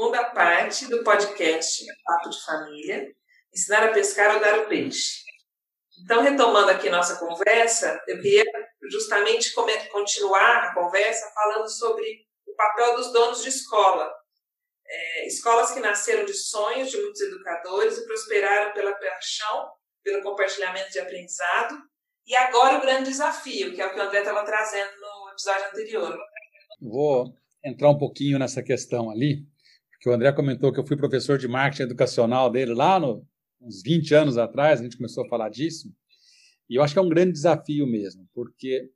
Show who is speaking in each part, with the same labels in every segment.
Speaker 1: segunda parte do podcast Papo de Família, Ensinar a Pescar ou Dar o Peixe. Então, retomando aqui nossa conversa, eu queria justamente continuar a conversa falando sobre o papel dos donos de escola. É, escolas que nasceram de sonhos de muitos educadores e prosperaram pela paixão, pelo compartilhamento de aprendizado, e agora o grande desafio, que é o que o André estava trazendo no episódio anterior.
Speaker 2: Vou entrar um pouquinho nessa questão ali, porque o André comentou que eu fui professor de marketing educacional dele lá no, uns 20 anos atrás, a gente começou a falar disso, e eu acho que é um grande desafio mesmo, porque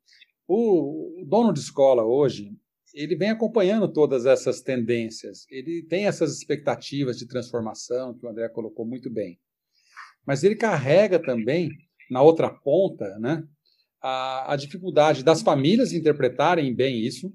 Speaker 2: o, o dono de escola hoje, ele vem acompanhando todas essas tendências, ele tem essas expectativas de transformação que o André colocou muito bem. Mas ele carrega também, na outra ponta, né, a, a dificuldade das famílias interpretarem bem isso,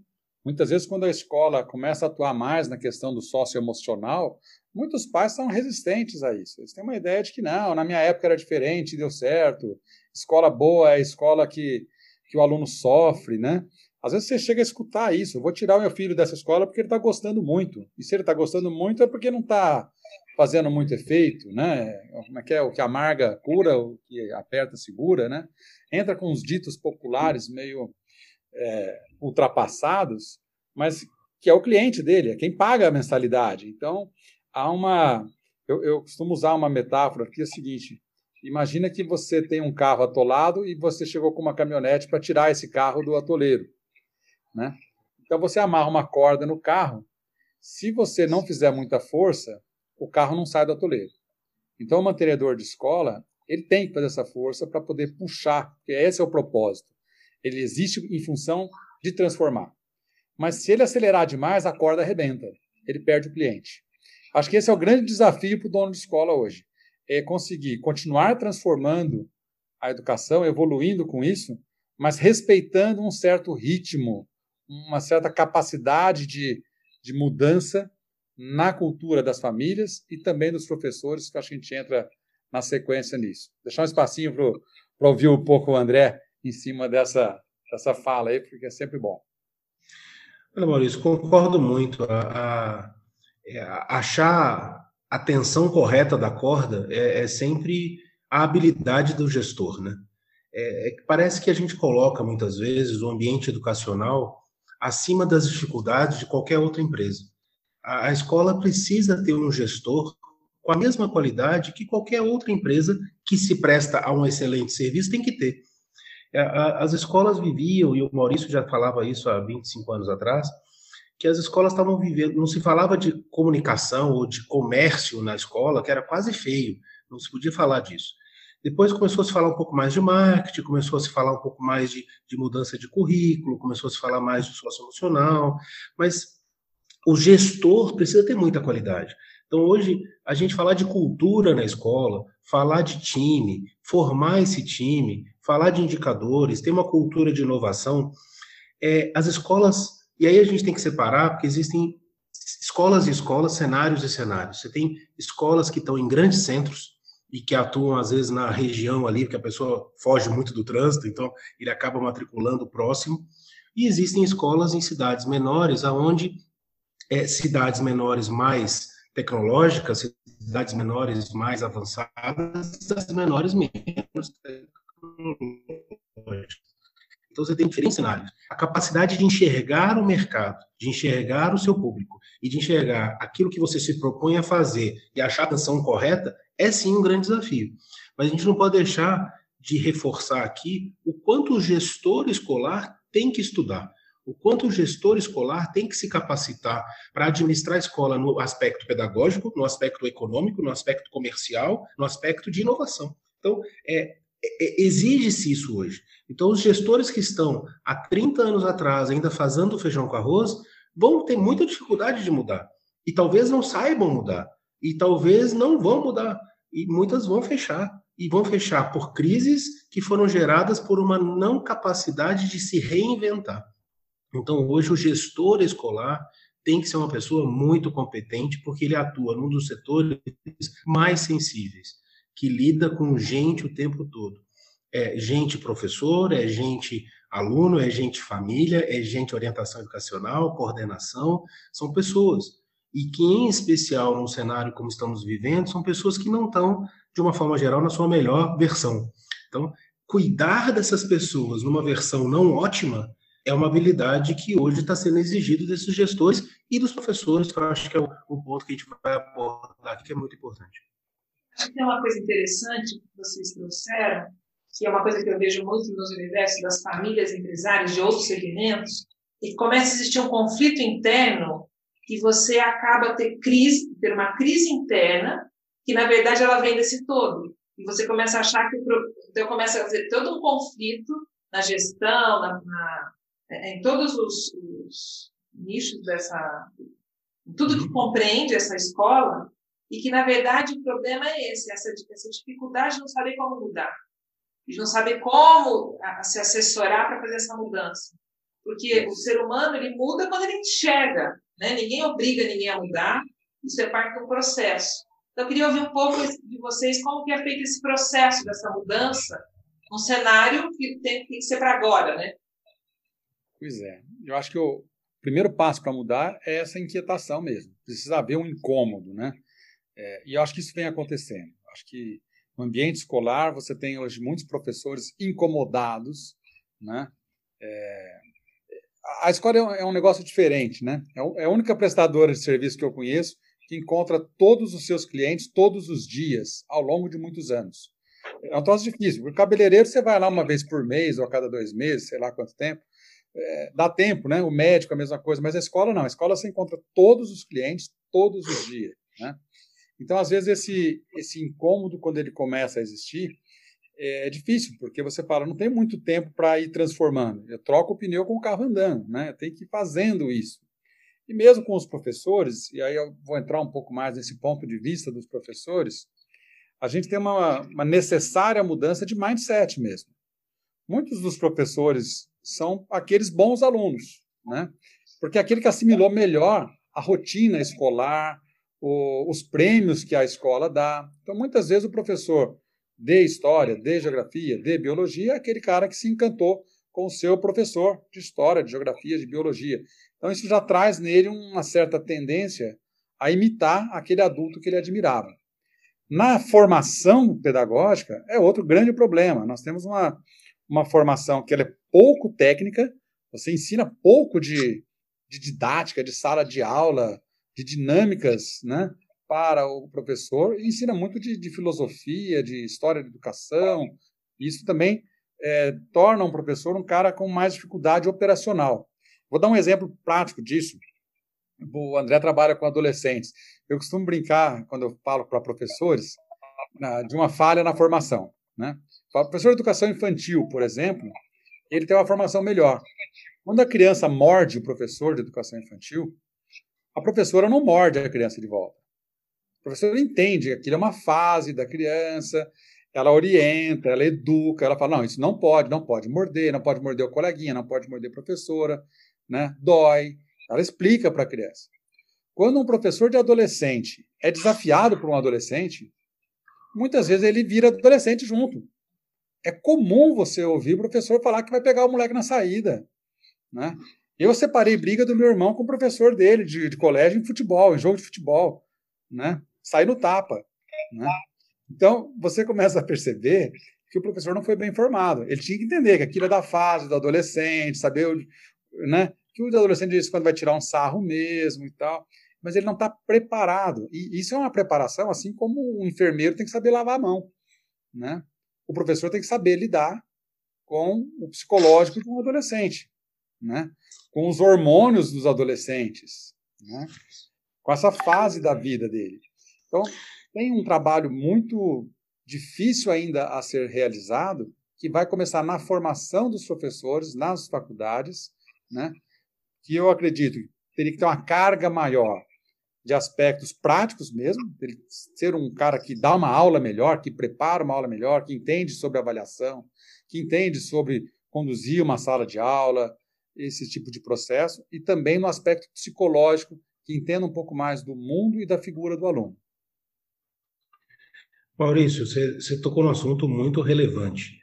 Speaker 2: Muitas vezes, quando a escola começa a atuar mais na questão do socioemocional, muitos pais são resistentes a isso. Eles têm uma ideia de que não, na minha época era diferente, deu certo. Escola boa é escola que, que o aluno sofre, né? Às vezes você chega a escutar isso. Eu vou tirar o meu filho dessa escola porque ele está gostando muito. E se ele está gostando muito é porque não está fazendo muito efeito, né? Como é que é? O que amarga cura, o que aperta segura, né? Entra com uns ditos populares meio é, ultrapassados, mas que é o cliente dele, é quem paga a mensalidade. Então, há uma. Eu, eu costumo usar uma metáfora que é a seguinte: imagina que você tem um carro atolado e você chegou com uma caminhonete para tirar esse carro do atoleiro. Né? Então, você amarra uma corda no carro. Se você não fizer muita força, o carro não sai do atoleiro. Então, o mantenedor de escola ele tem que fazer essa força para poder puxar, porque esse é o propósito. Ele existe em função de transformar. Mas se ele acelerar demais, a corda arrebenta. Ele perde o cliente. Acho que esse é o grande desafio para o dono de escola hoje. É conseguir continuar transformando a educação, evoluindo com isso, mas respeitando um certo ritmo, uma certa capacidade de, de mudança na cultura das famílias e também dos professores, que acho que a gente entra na sequência nisso. Deixar um espacinho para ouvir um pouco o André em cima dessa, dessa fala aí, porque é sempre bom.
Speaker 3: Olha, Maurício, concordo muito. A, a, é, achar a tensão correta da corda é, é, sempre a habilidade do gestor, né? É, é, parece que a gente coloca muitas vezes o ambiente educacional acima das dificuldades de qualquer outra empresa. A, a escola precisa ter um gestor com a mesma qualidade que qualquer outra empresa que se presta a um excelente serviço tem que ter. É, as escolas viviam, e o Maurício já falava isso há 25 anos atrás, que as escolas estavam vivendo, não se falava de comunicação ou de comércio na escola, que era quase feio, não se podia falar disso. Depois começou a se falar um pouco mais de marketing, começou a se falar um pouco mais de, de mudança de currículo, começou a se falar mais de socioemocional, mas o gestor precisa ter muita qualidade. Então, hoje, a gente falar de cultura na escola, falar de time, formar esse time, falar de indicadores, ter uma cultura de inovação, é, as escolas, e aí a gente tem que separar, porque existem escolas e escolas, cenários e cenários. Você tem escolas que estão em grandes centros e que atuam, às vezes, na região ali, que a pessoa foge muito do trânsito, então ele acaba matriculando próximo. E existem escolas em cidades menores, aonde é, cidades menores mais tecnológicas, cidades menores mais avançadas, cidades menores menos então você tem diferentes cenários. A capacidade de enxergar o mercado, de enxergar o seu público e de enxergar aquilo que você se propõe a fazer e achar a atenção correta é sim um grande desafio. Mas a gente não pode deixar de reforçar aqui o quanto o gestor escolar tem que estudar, o quanto o gestor escolar tem que se capacitar para administrar a escola no aspecto pedagógico, no aspecto econômico, no aspecto comercial, no aspecto de inovação. Então, é, exige-se isso hoje. Então, os gestores que estão há 30 anos atrás ainda fazendo feijão com arroz vão ter muita dificuldade de mudar. E talvez não saibam mudar. E talvez não vão mudar. E muitas vão fechar. E vão fechar por crises que foram geradas por uma não capacidade de se reinventar. Então, hoje, o gestor escolar tem que ser uma pessoa muito competente, porque ele atua num dos setores mais sensíveis que lida com gente o tempo todo. É gente professor, é gente aluno, é gente família, é gente orientação educacional, coordenação, são pessoas. e que, em especial, num cenário como estamos vivendo, são pessoas que não estão, de uma forma geral, na sua melhor versão. Então, cuidar dessas pessoas numa versão não ótima é uma habilidade que hoje está sendo exigido desses gestores e dos professores, que eu acho que é o, ponto que a gente vai abordar aqui, que é muito importante.
Speaker 1: Acho que tem uma coisa interessante que vocês trouxeram, que é uma coisa que eu vejo muito nos universos das famílias empresárias de outros segmentos, e começa a existir um conflito interno que você acaba ter crise, ter uma crise interna, que na verdade ela vem desse todo. E você começa a achar que então começa a ter todo um conflito na gestão, na, na em todos os, os nichos dessa, tudo que uhum. compreende essa escola, e que, na verdade, o problema é esse, essa, essa dificuldade de não saber como mudar, de não saber como se assessorar para fazer essa mudança. Porque o ser humano, ele muda quando ele enxerga, né? ninguém obriga ninguém a mudar, isso é parte do processo. Então, eu queria ouvir um pouco de vocês como que é feito esse processo dessa mudança, um cenário que tem, tem que ser para agora, né?
Speaker 2: Pois é. Eu acho que o primeiro passo para mudar é essa inquietação mesmo. Precisa haver um incômodo, né? É, e acho que isso vem acontecendo. Acho que no ambiente escolar você tem hoje muitos professores incomodados, né? É, a escola é um, é negócio diferente, né? É, é a única prestadora de serviço que eu conheço que encontra todos os seus clientes todos os dias, ao longo de muitos anos. É um troço difícil. O cabeleireiro você vai lá uma vez por mês ou a cada dois meses, sei lá quanto tempo é, dá tempo, né? O médico a mesma coisa, mas a escola não. A escola você encontra todos os clientes todos os dias, né? Então, às vezes esse esse incômodo quando ele começa a existir é, é difícil, porque você fala, não tem muito tempo para ir transformando. Eu troco o pneu com o carro andando, né? Tem que ir fazendo isso. E mesmo com os professores, e aí eu vou entrar um pouco mais nesse ponto de vista dos professores, a gente tem uma, uma necessária mudança de mindset mesmo. Muitos dos professores são aqueles bons alunos, né? Porque aquele que assimilou melhor a rotina escolar, o, os prêmios que a escola dá. Então, muitas vezes o professor de história, de geografia, de biologia é aquele cara que se encantou com o seu professor de história, de geografia, de biologia. Então, isso já traz nele uma certa tendência a imitar aquele adulto que ele admirava. Na formação pedagógica, é outro grande problema. Nós temos uma, uma formação que ela é pouco técnica, você ensina pouco de, de didática, de sala de aula, de dinâmicas né, para o professor, e ensina muito de, de filosofia, de história da educação. Isso também é, torna um professor um cara com mais dificuldade operacional. Vou dar um exemplo prático disso. O André trabalha com adolescentes. Eu costumo brincar, quando eu falo para professores, de uma falha na formação. Né? O professor de educação infantil, por exemplo, ele tem uma formação melhor. Quando a criança morde o professor de educação infantil, a professora não morde a criança de volta. A professora entende que aquilo é uma fase da criança, ela orienta, ela educa, ela fala: não, isso não pode, não pode morder, não pode morder o coleguinha, não pode morder a professora, né? dói. Ela explica para a criança. Quando um professor de adolescente é desafiado por um adolescente, muitas vezes ele vira adolescente junto é comum você ouvir o professor falar que vai pegar o moleque na saída. Né? Eu separei briga do meu irmão com o professor dele de, de colégio em futebol, em jogo de futebol. Né? Sai no tapa. Né? Então, você começa a perceber que o professor não foi bem informado. Ele tinha que entender que aquilo é da fase do adolescente, saber né, que o adolescente diz quando vai tirar um sarro mesmo e tal, mas ele não está preparado. E isso é uma preparação, assim como um enfermeiro tem que saber lavar a mão. Né? o professor tem que saber lidar com o psicológico de um adolescente, né? com os hormônios dos adolescentes, né? com essa fase da vida dele. Então, tem um trabalho muito difícil ainda a ser realizado, que vai começar na formação dos professores, nas faculdades, né? que eu acredito teria que ter uma carga maior de aspectos práticos mesmo, ele ser um cara que dá uma aula melhor, que prepara uma aula melhor, que entende sobre avaliação, que entende sobre conduzir uma sala de aula, esse tipo de processo, e também no aspecto psicológico, que entenda um pouco mais do mundo e da figura do aluno.
Speaker 3: Maurício, você, você tocou num assunto muito relevante,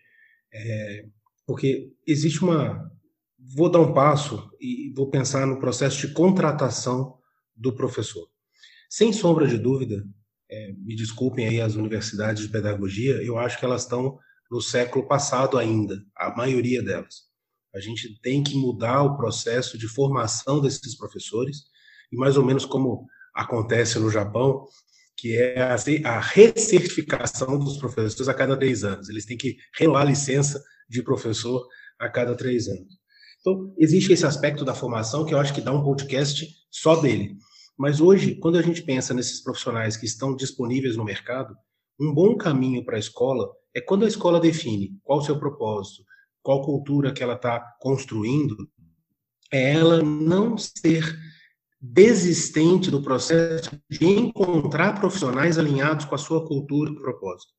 Speaker 3: é, porque existe uma. Vou dar um passo e vou pensar no processo de contratação do professor. Sem sombra de dúvida, é, me desculpem aí as universidades de pedagogia, eu acho que elas estão no século passado ainda, a maioria delas. A gente tem que mudar o processo de formação desses professores, e mais ou menos como acontece no Japão, que é a recertificação dos professores a cada três anos. Eles têm que renovar a licença de professor a cada três anos. Então, existe esse aspecto da formação que eu acho que dá um podcast só dele. Mas hoje, quando a gente pensa nesses profissionais que estão disponíveis no mercado, um bom caminho para a escola é quando a escola define qual o seu propósito, qual cultura que ela está construindo, é ela não ser desistente do processo de encontrar profissionais alinhados com a sua cultura e propósito.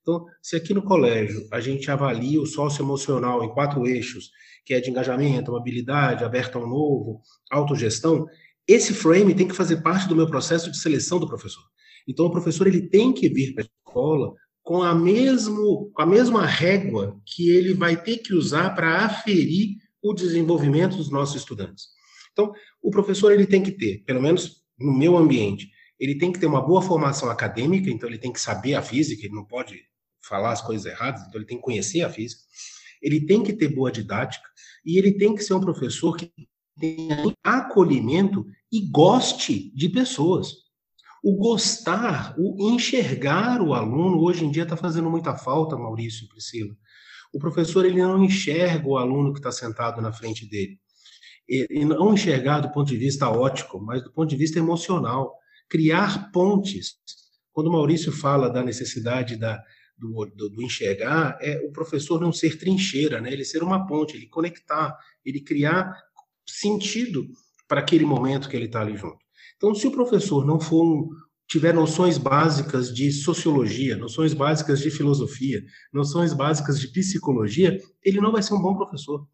Speaker 3: Então, se aqui no colégio a gente avalia o socioemocional em quatro eixos, que é de engajamento, habilidade, aberto ao novo, autogestão, esse frame tem que fazer parte do meu processo de seleção do professor. Então, o professor ele tem que vir para a escola com a, mesmo, com a mesma régua que ele vai ter que usar para aferir o desenvolvimento dos nossos estudantes. Então, o professor ele tem que ter, pelo menos no meu ambiente, ele tem que ter uma boa formação acadêmica, então ele tem que saber a física, ele não pode falar as coisas erradas, então ele tem que conhecer a física. Ele tem que ter boa didática e ele tem que ser um professor que tenha acolhimento e goste de pessoas. O gostar, o enxergar o aluno, hoje em dia está fazendo muita falta, Maurício e Priscila. O professor ele não enxerga o aluno que está sentado na frente dele. E não enxergar do ponto de vista ótico, mas do ponto de vista emocional. Criar pontes. Quando o Maurício fala da necessidade da, do, do, do, enxergar, é o professor não ser trincheira, né? ele ser uma ponte, ele conectar, ele criar sentido para aquele momento que ele está ali junto. Então, se o professor não for um, tiver noções básicas de sociologia, noções básicas de filosofia, noções básicas de psicologia, ele não vai ser um bom professor.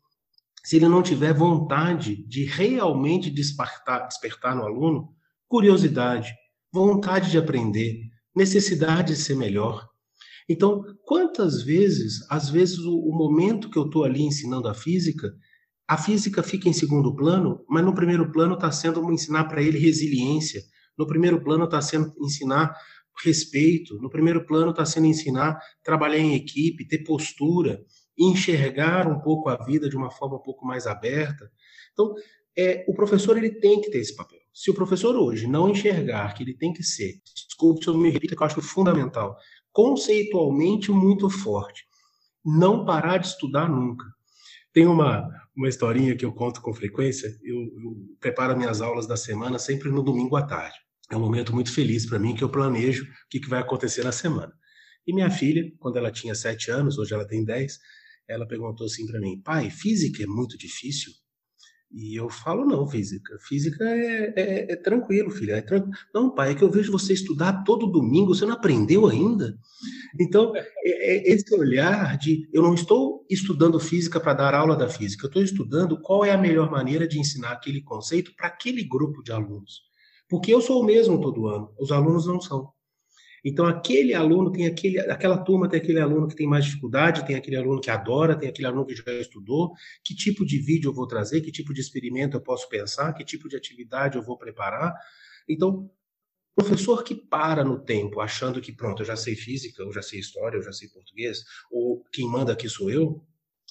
Speaker 3: Se ele não tiver vontade de realmente despertar, despertar no aluno curiosidade, vontade de aprender, necessidade de ser melhor. Então, quantas vezes, às vezes, o, o momento que eu estou ali ensinando a física, a física fica em segundo plano, mas no primeiro plano está sendo ensinar para ele resiliência, no primeiro plano está sendo ensinar respeito, no primeiro plano está sendo ensinar trabalhar em equipe, ter postura, enxergar um pouco a vida de uma forma um pouco mais aberta. Então, é, o professor ele tem que ter esse papel. Se o professor hoje não enxergar que ele tem que ser, desculpe se eu me repito, que eu acho fundamental, conceitualmente muito forte, não parar de estudar nunca. Tem uma, uma historinha que eu conto com frequência. Eu, eu preparo minhas aulas da semana sempre no domingo à tarde. É um momento muito feliz para mim que eu planejo o que, que vai acontecer na semana. E minha filha, quando ela tinha sete anos, hoje ela tem dez, ela perguntou assim para mim: pai, física é muito difícil? E eu falo, não, física. Física é, é, é tranquilo, filha. É tranquilo. Não, pai, é que eu vejo você estudar todo domingo, você não aprendeu ainda? Então, é, é esse olhar de eu não estou estudando física para dar aula da física, eu estou estudando qual é a melhor maneira de ensinar aquele conceito para aquele grupo de alunos. Porque eu sou o mesmo todo ano, os alunos não são. Então, aquele aluno tem aquele, aquela turma tem aquele aluno que tem mais dificuldade, tem aquele aluno que adora, tem aquele aluno que já estudou. Que tipo de vídeo eu vou trazer? Que tipo de experimento eu posso pensar? Que tipo de atividade eu vou preparar? Então, professor que para no tempo, achando que, pronto, eu já sei física, eu já sei história, eu já sei português, ou quem manda aqui sou eu,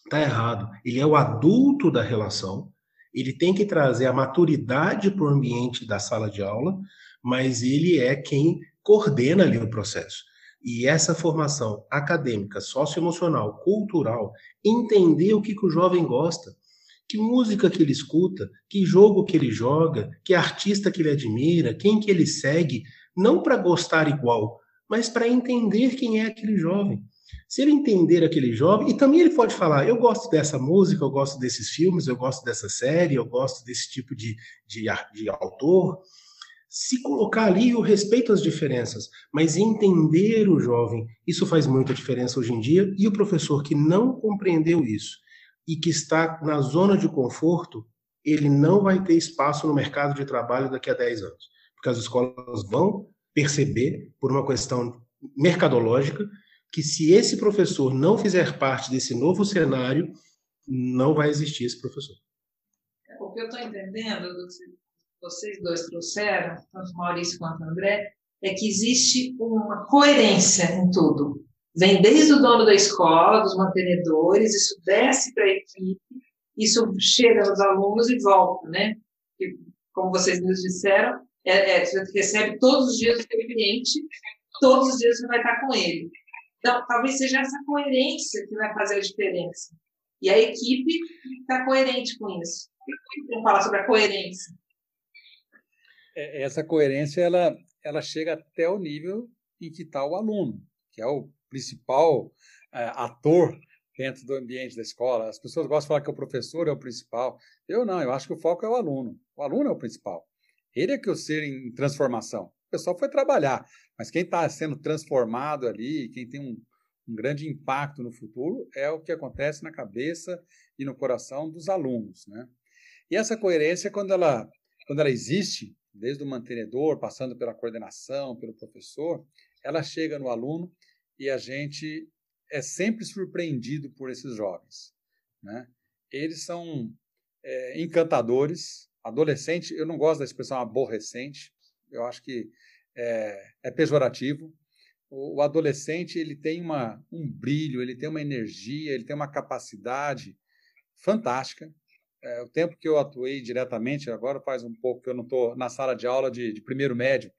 Speaker 3: está errado. Ele é o adulto da relação, ele tem que trazer a maturidade para o ambiente da sala de aula, mas ele é quem coordena ali o processo. E essa formação acadêmica, socioemocional, cultural, entender o que, que o jovem gosta, que música que ele escuta, que jogo que ele joga, que artista que ele admira, quem que ele segue, não para gostar igual, mas para entender quem é aquele jovem. Se ele entender aquele jovem, e também ele pode falar: eu gosto dessa música, eu gosto desses filmes, eu gosto dessa série, eu gosto desse tipo de, de, de autor, se colocar ali o respeito às diferenças, mas entender o jovem, isso faz muita diferença hoje em dia. E o professor que não compreendeu isso e que está na zona de conforto, ele não vai ter espaço no mercado de trabalho daqui a 10 anos, porque as escolas vão perceber, por uma questão mercadológica, que se esse professor não fizer parte desse novo cenário, não vai existir esse professor.
Speaker 1: É, o que eu estou entendendo do que vocês dois trouxeram, tanto Maurício quanto André, é que existe uma coerência em tudo. Vem desde o dono da escola, dos mantenedores, isso desce para a equipe, isso chega nos alunos e volta, né? E, como vocês nos disseram, é, é, você recebe todos os dias o seu cliente, todos os dias você vai estar com ele. Então, talvez seja essa coerência que vai fazer a diferença. E a equipe está coerente com isso. Vamos falar sobre a coerência.
Speaker 2: É, essa coerência ela, ela chega até o nível em que está o aluno, que é o principal é, ator dentro do ambiente da escola. As pessoas gostam de falar que o professor é o principal. Eu não, eu acho que o foco é o aluno. O aluno é o principal. Ele é que é o ser em transformação. O pessoal foi trabalhar, mas quem está sendo transformado ali, quem tem um, um grande impacto no futuro, é o que acontece na cabeça e no coração dos alunos. Né? E essa coerência, quando ela, quando ela existe, desde o mantenedor, passando pela coordenação, pelo professor, ela chega no aluno e a gente é sempre surpreendido por esses jovens. Né? Eles são é, encantadores, adolescente, eu não gosto da expressão aborrecente, eu acho que é, é pejorativo. O, o, adolescente ele tem uma, um brilho, ele tem uma energia, ele tem uma capacidade fantástica. É, o tempo que eu atuei diretamente, agora faz um pouco que eu não estou na sala de aula de, de primeiro médio,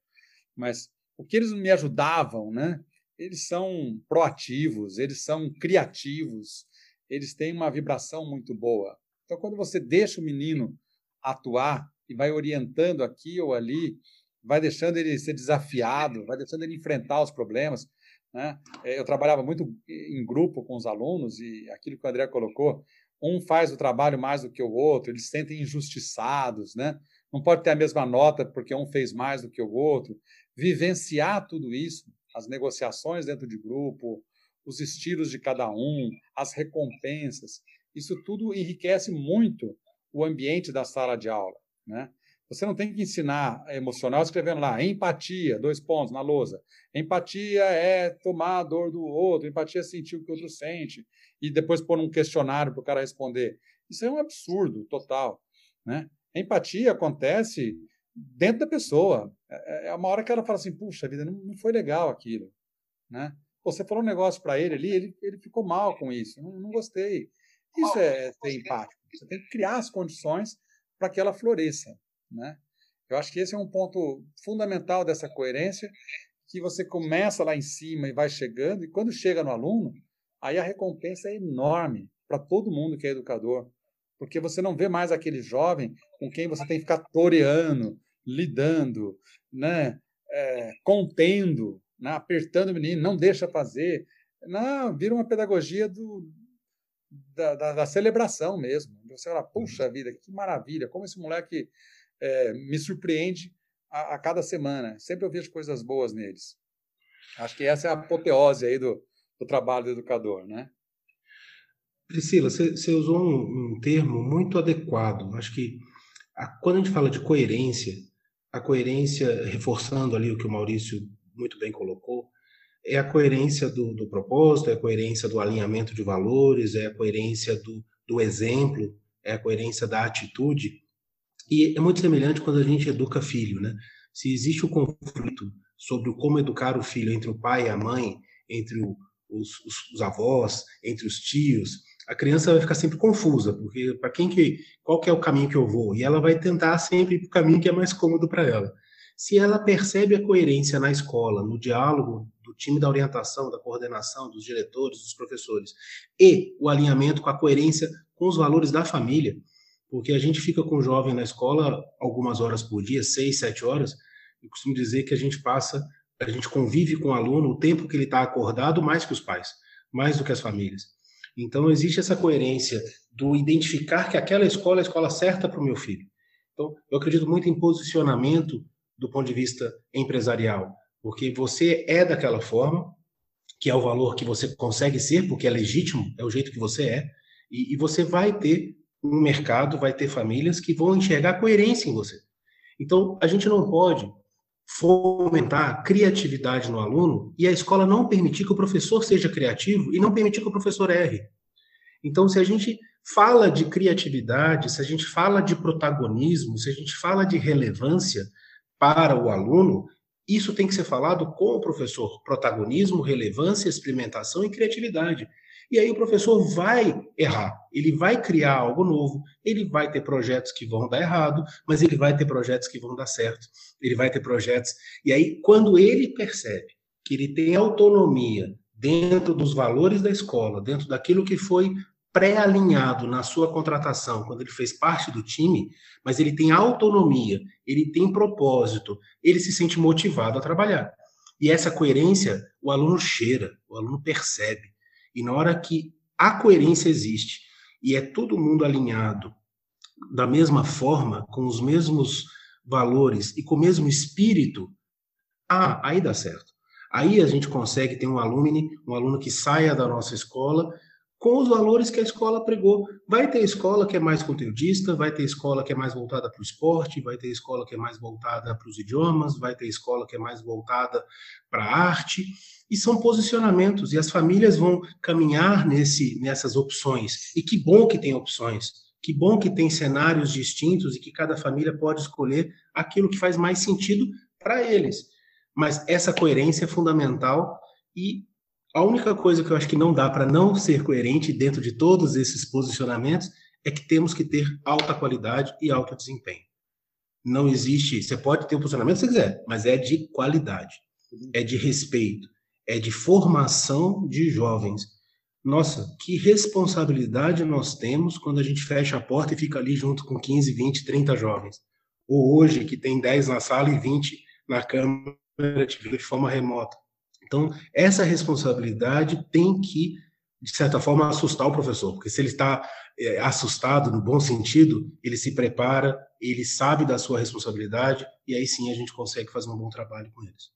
Speaker 2: mas o que eles me ajudavam, né? Eles são proativos, eles são criativos, eles têm uma vibração muito boa. Então, quando você deixa o menino atuar e vai orientando aqui ou ali, vai deixando ele ser desafiado, vai deixando ele enfrentar os problemas. Né? É, eu trabalhava muito em grupo com os alunos e aquilo que o André colocou, um faz o trabalho mais do que o outro, eles se sentem injustiçados, né? Não pode ter a mesma nota porque um fez mais do que o outro. Vivenciar tudo isso, as negociações dentro de grupo, os estilos de cada um, as recompensas, isso tudo enriquece muito o ambiente da sala de aula, né? Você não tem que ensinar emocional escrevendo lá empatia, dois pontos na lousa. Empatia é tomar a dor do outro, empatia é sentir o que o outro sente e depois pôr um questionário para o cara responder. Isso é um absurdo total, né? empatia acontece dentro da pessoa. É, é uma hora que ela fala assim, puxa vida, não, foi legal aquilo, né? Você falou um negócio para ele ali, ele, ele ficou mal com isso, não, não gostei. Isso é ser empático. Você tem que criar as condições para que ela floresça. Né? Eu acho que esse é um ponto fundamental dessa coerência, que você começa lá em cima e vai chegando, e quando chega no aluno, aí a recompensa é enorme para todo mundo que é educador, porque você não vê mais aquele jovem com quem você tem que ficar toreando, lidando, né? É, contendo, né? apertando o menino, não deixa fazer. Não, vira uma pedagogia do, da, da, da celebração mesmo. Você fala, puxa vida, que maravilha, como esse moleque é, me surpreende a, a, cada semana. Sempre eu vejo coisas boas neles. Acho que essa é a apoteose aí do, do trabalho do educador, né?
Speaker 3: Priscila, você, usou um, um, termo muito adequado. Acho que a, quando a gente fala de coerência, a coerência, reforçando ali o que o Maurício muito bem colocou, é a coerência do, do propósito, é a coerência do alinhamento de valores, é a coerência do, do exemplo, é a coerência da atitude. E é muito semelhante quando a gente educa filho, né? Se existe o conflito sobre como educar o filho entre o pai e a mãe, entre o, os, os, os, avós, entre os tios, a criança vai ficar sempre confusa, porque para quem que, qual que é o caminho que eu vou? E ela vai tentar sempre o caminho que é mais cômodo para ela. Se ela percebe a coerência na escola, no diálogo do time da orientação, da coordenação, dos diretores, dos professores, e o alinhamento com a coerência com os valores da família, porque a gente fica com o jovem na escola algumas horas por dia, seis, sete horas. Eu costumo dizer que a gente passa, a gente convive com o aluno o tempo que ele está acordado mais que os pais, mais do que as famílias. Então, existe essa coerência do identificar que aquela escola é a escola certa para o meu filho. Então, eu acredito muito em posicionamento do ponto de vista empresarial, porque você é daquela forma, que é o valor que você consegue ser, porque é legítimo, é o jeito que você é, e, e você vai ter um mercado, vai ter famílias que vão enxergar coerência em você. Então, a gente não pode fomentar criatividade no aluno e a escola não permitir que o professor seja criativo e não permitir que o professor erre. Então, se a gente fala de criatividade, se a gente fala de protagonismo, se a gente fala de relevância para o aluno, isso tem que ser falado com o professor. Protagonismo, relevância, experimentação e criatividade. E aí o professor vai errar, ele vai criar algo novo, ele vai ter projetos que vão dar errado, mas ele vai ter projetos que vão dar certo. Ele vai ter projetos. E aí, quando ele percebe que ele tem autonomia dentro dos valores da escola, dentro daquilo que foi pré-alinhado na sua contratação, quando ele fez parte do time, mas ele tem autonomia, ele tem propósito, ele se sente motivado a trabalhar. E essa coerência o aluno cheira, o aluno percebe. E na hora que a coerência existe e é todo mundo alinhado da mesma forma, com os mesmos valores e com o mesmo espírito, ah, aí dá certo. Aí a gente consegue ter um aluno, um aluno que saia da nossa escola com os valores que a escola pregou. Vai ter escola que é mais conteudista, vai ter escola que é mais voltada para o esporte, vai ter escola que é mais voltada para os idiomas, vai ter escola que é mais voltada para a arte, e são posicionamentos, e as famílias vão caminhar nesse, nessas opções. E que bom que tem opções, que bom que tem cenários distintos e que cada família pode escolher aquilo que faz mais sentido para eles. Mas essa coerência é fundamental e a única coisa que eu acho que não dá para não ser coerente dentro de todos esses posicionamentos é que temos que ter alta qualidade e alto desempenho. Não existe, você pode ter o posicionamento se quiser, mas é de qualidade, é de respeito, é de formação de jovens. Nossa, que responsabilidade nós temos quando a gente fecha a porta e fica ali junto com 15, 20, 30 jovens. Ou hoje, que tem 10 na sala e 20 na câmara de forma remota. Então, essa responsabilidade tem que, de certa forma, assustar o professor, porque se ele está é, assustado no bom sentido, ele se prepara, ele sabe da sua responsabilidade, e aí sim a gente consegue fazer um bom trabalho com eles.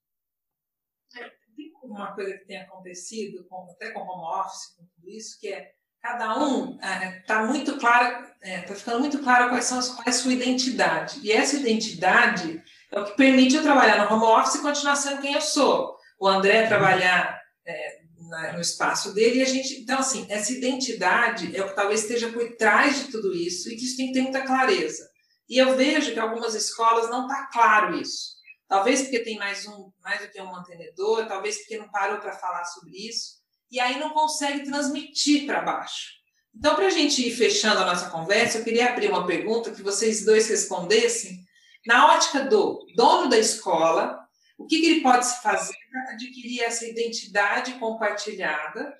Speaker 1: É, tem uma coisa que tem acontecido, até com home office, com tudo isso, que é cada um está é, tá muito claro, está é, tá ficando muito claro quais são qual é a sua identidade. E essa identidade é o que permite eu trabalhar no home office e continuar sendo quem eu sou o André trabalhar é, na, no espaço dele e a gente. Então, assim, essa identidade é o que talvez esteja por trás de tudo isso e que isso tem que ter muita clareza. E eu vejo que algumas escolas não está claro isso. Talvez porque tem mais um, mais do que um mantenedor, talvez porque não parou para falar sobre isso, e aí não consegue transmitir para baixo. Então, para a gente ir fechando a nossa conversa, eu queria abrir uma pergunta que vocês dois respondessem na ótica do dono da escola, o que, que ele pode fazer para adquirir essa identidade compartilhada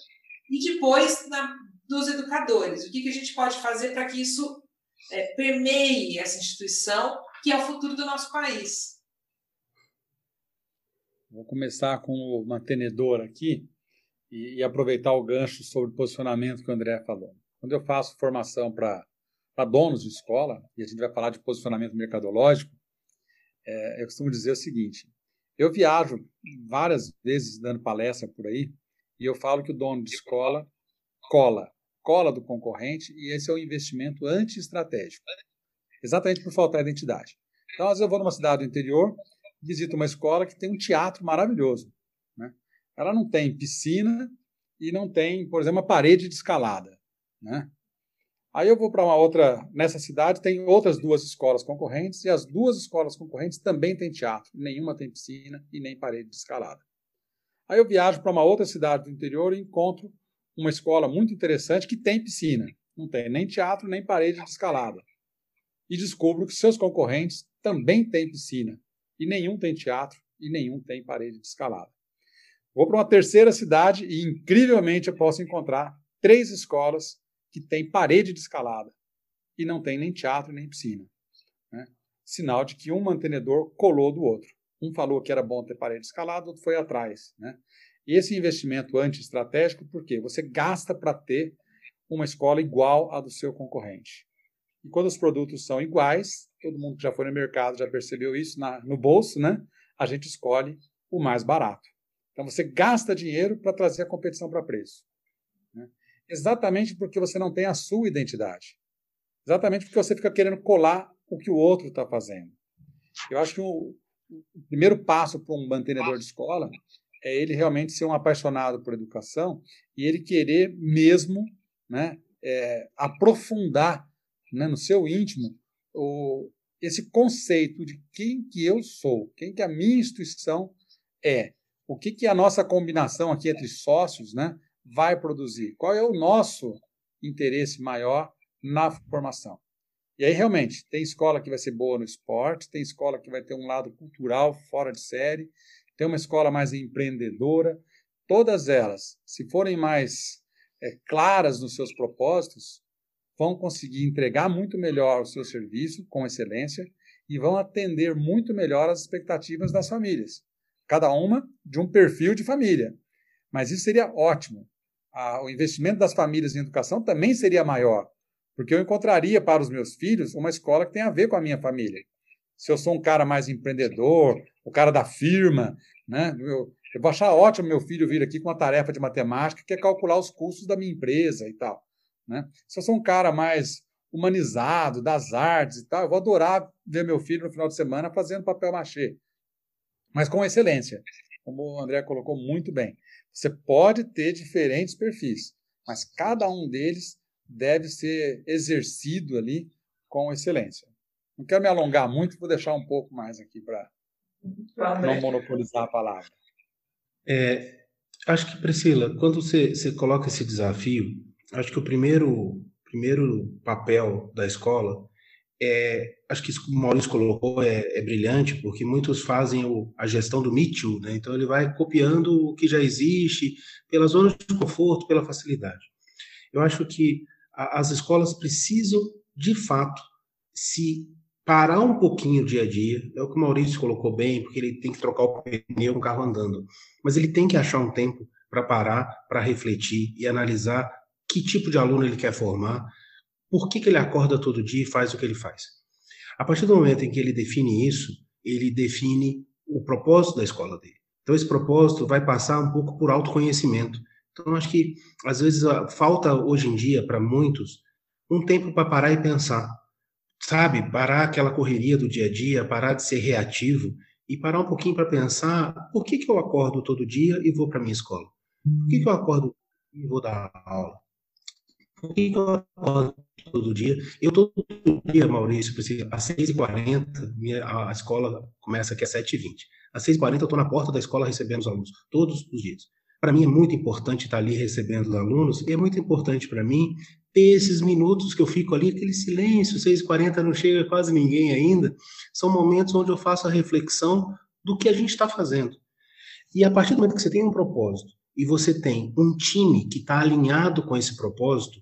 Speaker 1: e depois na, dos educadores. O que, que a gente pode fazer para que isso é, permeie essa instituição que é o futuro do nosso país?
Speaker 2: Vou começar com o mantenedor aqui e, e aproveitar o gancho sobre o posicionamento que o André falou. Quando eu faço formação para donos de escola, e a gente vai falar de posicionamento mercadológico, é, eu costumo dizer o seguinte: eu viajo várias vezes dando palestra por aí e eu falo que o dono de escola cola, cola do concorrente e esse é um investimento anti-estratégico. Exatamente por faltar identidade. Então, às vezes eu vou numa cidade do interior, visito uma escola que tem um teatro maravilhoso. Né? Ela não tem piscina e não tem, por exemplo, uma parede de escalada. Né? Aí eu vou para uma outra, nessa cidade tem outras duas escolas concorrentes, e as duas escolas concorrentes também têm teatro, nenhuma tem piscina e nem parede de escalada. Aí eu viajo para uma outra cidade do interior e encontro uma escola muito interessante que tem piscina, não tem nem teatro nem parede de escalada. E descubro que seus concorrentes também têm piscina, e nenhum tem teatro e nenhum tem parede de escalada. Vou para uma terceira cidade e incrivelmente eu posso encontrar três escolas que tem parede de escalada e não tem nem teatro nem piscina. Né? Sinal de que um mantenedor colou do outro. Um falou que era bom ter parede de escalada, outro foi atrás. Né? Esse investimento anti-estratégico, por quê? Você gasta para ter uma escola igual à do seu concorrente. E quando os produtos são iguais, todo mundo que já foi no mercado já percebeu isso na, no bolso, né? A gente escolhe o mais barato. Então você gasta dinheiro para trazer a competição para preço exatamente porque você não tem a sua identidade. Exatamente porque você fica querendo colar o que o outro está fazendo. Eu acho que o, o primeiro passo para um mantenedor de escola é ele realmente ser um apaixonado por educação e ele querer mesmo né, é, aprofundar né, no seu íntimo o, esse conceito de quem que eu sou, quem que a minha instituição é, o que, que a nossa combinação aqui entre sócios né, vai produzir, qual é o nosso interesse maior na formação. E aí, realmente, tem escola que vai ser boa no esporte, tem escola que vai ter um lado cultural fora de série, tem uma escola mais empreendedora. Todas elas, se forem mais é, claras nos seus propósitos, vão conseguir entregar muito melhor o seu serviço com excelência e vão atender muito melhor as expectativas das famílias. Cada uma de um perfil de família. Mas isso seria ótimo. o investimento das famílias em educação também seria maior porque eu encontraria para os meus filhos uma escola que tem a ver com a minha família. Se eu sou um cara mais empreendedor, o cara da firma, né? Eu, eu vou achar ótimo meu filho vir aqui com uma tarefa de matemática que é calcular os custos da minha empresa e tal. Né? Se eu sou um cara mais humanizado, das artes e tal, eu vou adorar ver meu filho no final de semana fazendo papel machê. Mas com excelência, como o André colocou muito bem. Você pode ter diferentes perfis, mas cada um deles deve ser exercido ali com excelência. Não quero me alongar muito, vou deixar um pouco mais aqui para não monopolizar a palavra.
Speaker 3: É, acho que, Priscila, quando você, você coloca esse desafio, acho que o primeiro, primeiro papel da escola é, acho que isso que o Maurício colocou é, é brilhante, porque muitos fazem o, a gestão do Me Too, né? então ele vai copiando o que já existe, pela zona de conforto, pela facilidade. Eu acho que as escolas precisam, de fato, se parar um pouquinho o dia a dia. É o que o Maurício colocou bem, porque ele tem que trocar o pneu o carro andando. Mas ele tem que achar um tempo para parar, para refletir e analisar que tipo de aluno ele quer formar, por que, que ele acorda todo dia e faz o que ele faz. A partir do momento em que ele define isso, ele define o propósito da escola dele. Então, esse propósito vai passar um pouco por autoconhecimento. Então, acho que, às vezes, falta hoje em dia, para muitos, um tempo para parar e pensar. Sabe? Parar aquela correria do dia a dia, parar de ser reativo e parar um pouquinho para pensar por que, que eu acordo todo dia e vou para minha escola? Por que, que eu acordo e vou dar aula? Por que, eu acordo todo dia? Eu todo dia, Maurício, às 6h40, minha, a escola começa aqui às 7h20. Às 6h40 eu estou na porta da escola recebendo os alunos, todos os dias. Para mim é muito importante estar ali recebendo os alunos e é muito importante para mim ter esses minutos que eu fico ali, aquele silêncio, 6h40 não chega quase ninguém ainda, são momentos onde eu faço a reflexão do que a gente está fazendo. E a partir do momento que você tem um propósito e você tem um time que está alinhado com esse propósito,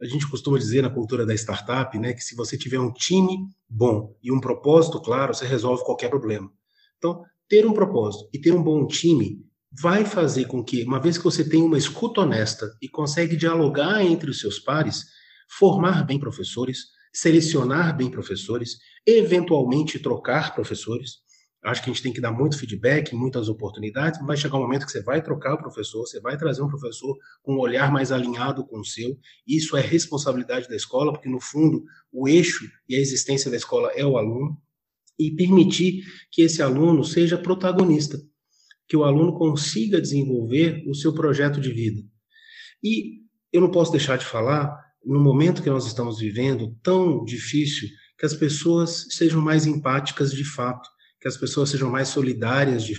Speaker 3: a gente costuma dizer na cultura da startup, né, que se você tiver um time bom e um propósito claro, você resolve qualquer problema. Então, ter um propósito e ter um bom time vai fazer com que, uma vez que você tem uma escuta honesta e consegue dialogar entre os seus pares, formar bem professores, selecionar bem professores, eventualmente trocar professores. Acho que a gente tem que dar muito feedback, muitas oportunidades, vai chegar um momento que você vai trocar o professor, você vai trazer um professor com um olhar mais alinhado com o seu. Isso é responsabilidade da escola, porque no fundo o eixo e a existência da escola é o aluno, e permitir que esse aluno seja protagonista que o aluno consiga desenvolver o seu projeto de vida. E eu não posso deixar de falar, no momento que nós estamos vivendo, tão difícil, que as pessoas sejam mais empáticas de fato, que as pessoas sejam mais solidárias de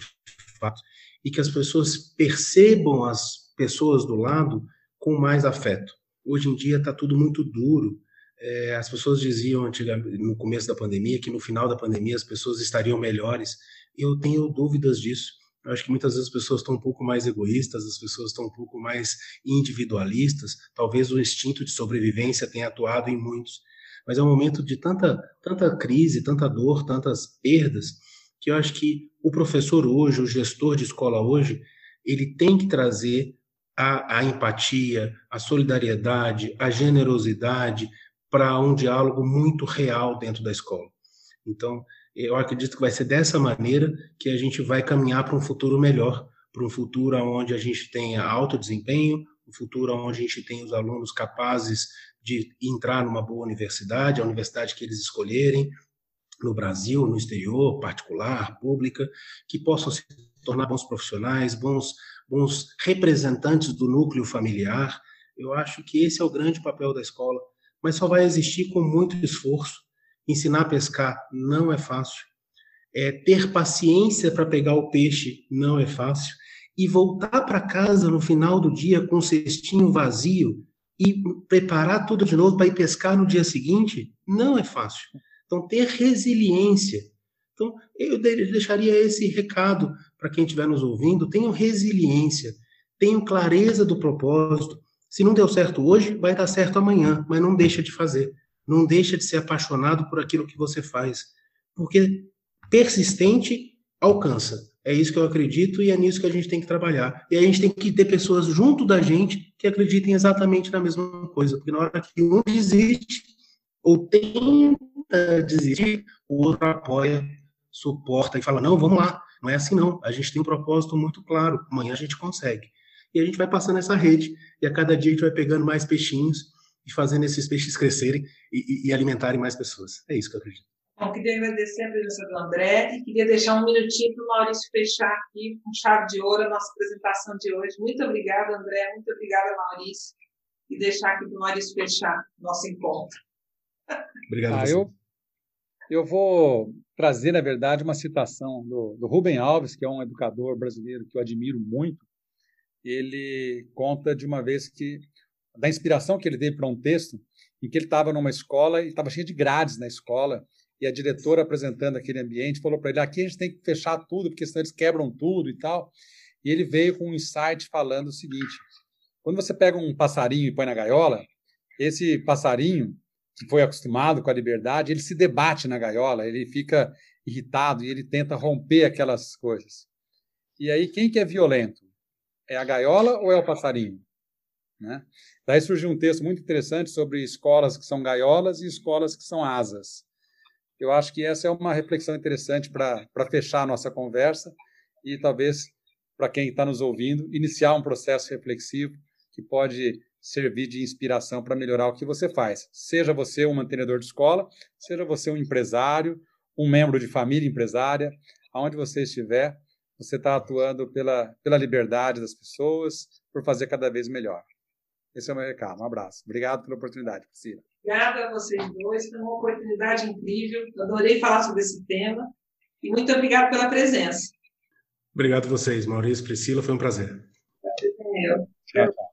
Speaker 3: fato, e que as pessoas percebam as pessoas do lado com mais afeto. Hoje em dia está tudo muito duro. É, as pessoas diziam no começo da pandemia que no final da pandemia as pessoas estariam melhores. Eu tenho dúvidas disso. Eu acho que muitas vezes as pessoas estão um pouco mais egoístas, as pessoas estão um pouco mais individualistas. Talvez o instinto de sobrevivência tenha atuado em muitos. Mas é um momento de tanta, tanta crise, tanta dor, tantas perdas, que eu acho que o professor hoje, o gestor de escola hoje, ele tem que trazer a, a empatia, a solidariedade, a generosidade para um diálogo muito real dentro da escola. Então, eu acredito que vai ser dessa maneira que a gente vai caminhar para um futuro melhor, para um futuro onde a gente tenha alto desempenho, um futuro onde a gente tenha os alunos capazes de entrar numa boa universidade, a universidade que eles escolherem, no Brasil, no exterior, particular, pública, que possam se tornar bons profissionais, bons, bons representantes do núcleo familiar. Eu acho que esse é o grande papel da escola, mas só vai existir com muito esforço. Ensinar a pescar não é fácil. É, ter paciência para pegar o peixe não é fácil. E voltar para casa no final do dia com um cestinho vazio e preparar tudo de novo para ir pescar no dia seguinte não é fácil. Então, ter resiliência. Então, eu deixaria esse recado para quem estiver nos ouvindo: tenham resiliência, tenham clareza do propósito. Se não deu certo hoje, vai dar certo amanhã, mas não deixa de fazer. Não deixa de ser apaixonado por aquilo que você faz. Porque persistente alcança. É isso que eu acredito e é nisso que a gente tem que trabalhar. E a gente tem que ter pessoas junto da gente que acreditem exatamente na mesma coisa. Porque na hora que um desiste ou tenta desistir, o outro apoia, suporta e fala: não, vamos lá. Não é assim, não. A gente tem um propósito muito claro. Amanhã a gente consegue. E a gente vai passando essa rede e a cada dia a gente vai pegando mais peixinhos e fazendo esses peixes crescerem e, e, e alimentarem mais pessoas. É isso que eu acredito.
Speaker 1: Bom, queria agradecer a presença do André e queria deixar um minutinho para o Maurício fechar aqui com chave de ouro a nossa apresentação de hoje. Muito obrigada, André. Muito obrigada, Maurício. E deixar aqui para o Maurício fechar nosso encontro.
Speaker 3: Obrigado.
Speaker 2: Ah, eu, eu vou trazer, na verdade, uma citação do, do Rubem Alves, que é um educador brasileiro que eu admiro muito. Ele conta de uma vez que, da inspiração que ele teve para um texto, em que ele estava numa escola e estava cheio de grades na escola e a diretora apresentando aquele ambiente falou para ele: aqui a gente tem que fechar tudo, porque senão eles quebram tudo e tal. E ele veio com um insight falando o seguinte: quando você pega um passarinho e põe na gaiola, esse passarinho, que foi acostumado com a liberdade, ele se debate na gaiola, ele fica irritado e ele tenta romper aquelas coisas. E aí, quem que é violento? É a gaiola ou é o passarinho? Né? Daí surgiu um texto muito interessante sobre escolas que são gaiolas e escolas que são asas. Eu acho que essa é uma reflexão interessante para fechar a nossa conversa e talvez para quem está nos ouvindo iniciar um processo reflexivo que pode servir de inspiração para melhorar o que você faz. Seja você um mantenedor de escola, seja você um empresário, um membro de família empresária, aonde você estiver, você está atuando pela, pela liberdade das pessoas, por fazer cada vez melhor. Esse é o meu recado. Um abraço. Obrigado pela oportunidade, Priscila.
Speaker 1: Obrigada a vocês dois, foi uma oportunidade incrível. Adorei falar sobre esse tema. E muito obrigado pela presença.
Speaker 3: Obrigado a vocês, Maurício, Priscila, foi um prazer.
Speaker 1: Prazer é meu. Tchau.